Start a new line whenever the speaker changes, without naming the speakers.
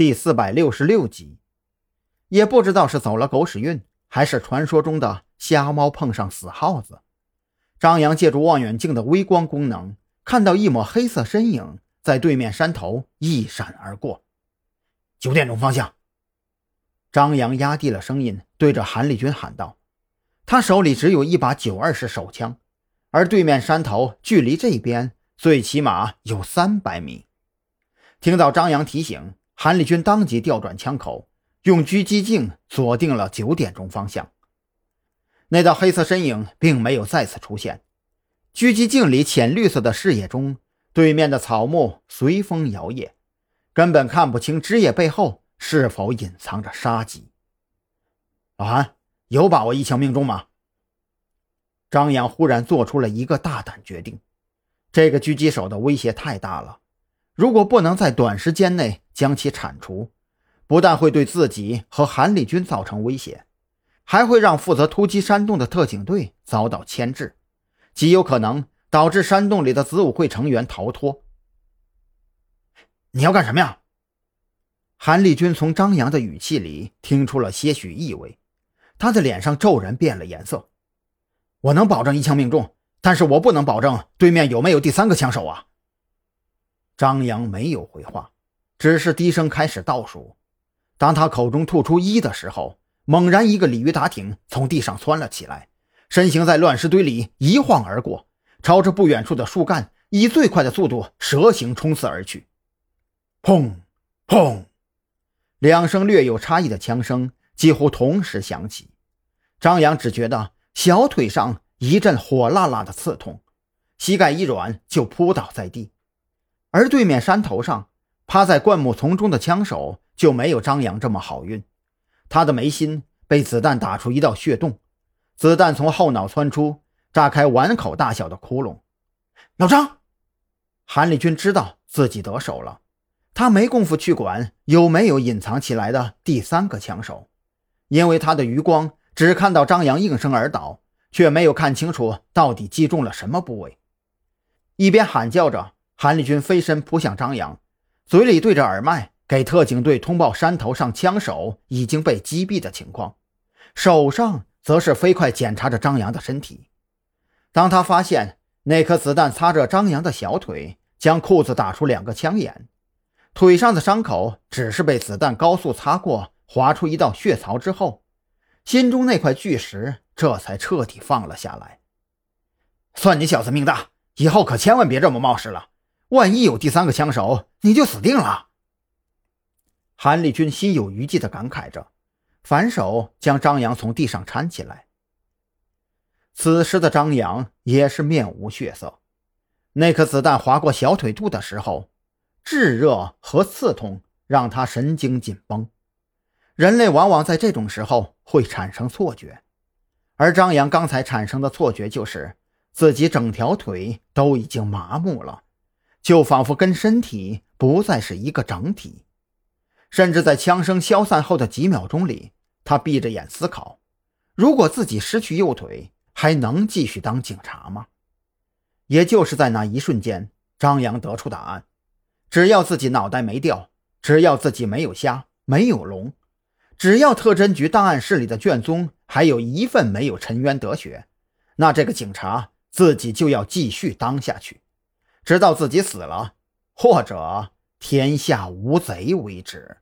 第四百六十六集。也不知道是走了狗屎运，还是传说中的瞎猫碰上死耗子。张扬借助望远镜的微光功能，看到一抹黑色身影在对面山头一闪而过。九点钟方向。张扬压低了声音，对着韩立军喊道：“他手里只有一把九二式手枪，而对面山头距离这边最起码有三百米。”听到张扬提醒，韩立军当即调转枪口，用狙击镜锁定了九点钟方向。那道黑色身影并没有再次出现。狙击镜里浅绿色的视野中，对面的草木随风摇曳，根本看不清枝叶背后是否隐藏着杀机。老韩，有把握一枪命中吗？张扬忽然做出了一个大胆决定。这个狙击手的威胁太大了，如果不能在短时间内将其铲除，不但会对自己和韩立军造成威胁。还会让负责突击山洞的特警队遭到牵制，极有可能导致山洞里的子午会成员逃脱。你要干什么呀？韩立军从张扬的语气里听出了些许意味，他的脸上骤然变了颜色。我能保证一枪命中，但是我不能保证对面有没有第三个枪手啊！张扬没有回话，只是低声开始倒数。当他口中吐出一的时候。猛然，一个鲤鱼打挺从地上窜了起来，身形在乱石堆里一晃而过，朝着不远处的树干以最快的速度蛇形冲刺而去。砰砰，两声略有差异的枪声几乎同时响起。张扬只觉得小腿上一阵火辣辣的刺痛，膝盖一软就扑倒在地。而对面山头上趴在灌木丛中的枪手就没有张扬这么好运。他的眉心被子弹打出一道血洞，子弹从后脑窜出，炸开碗口大小的窟窿。老张，韩立军知道自己得手了，他没工夫去管有没有隐藏起来的第三个枪手，因为他的余光只看到张扬应声而倒，却没有看清楚到底击中了什么部位。一边喊叫着，韩立军飞身扑向张扬，嘴里对着耳麦。给特警队通报山头上枪手已经被击毙的情况，手上则是飞快检查着张扬的身体。当他发现那颗子弹擦着张扬的小腿，将裤子打出两个枪眼，腿上的伤口只是被子弹高速擦过，划出一道血槽之后，心中那块巨石这才彻底放了下来。算你小子命大，以后可千万别这么冒失了，万一有第三个枪手，你就死定了。韩立军心有余悸地感慨着，反手将张扬从地上搀起来。此时的张扬也是面无血色，那颗子弹划过小腿肚的时候，炙热和刺痛让他神经紧绷。人类往往在这种时候会产生错觉，而张扬刚才产生的错觉就是自己整条腿都已经麻木了，就仿佛跟身体不再是一个整体。甚至在枪声消散后的几秒钟里，他闭着眼思考：如果自己失去右腿，还能继续当警察吗？也就是在那一瞬间，张扬得出答案：只要自己脑袋没掉，只要自己没有瞎、没有聋，只要特侦局档案室里的卷宗还有一份没有沉冤得雪，那这个警察自己就要继续当下去，直到自己死了，或者天下无贼为止。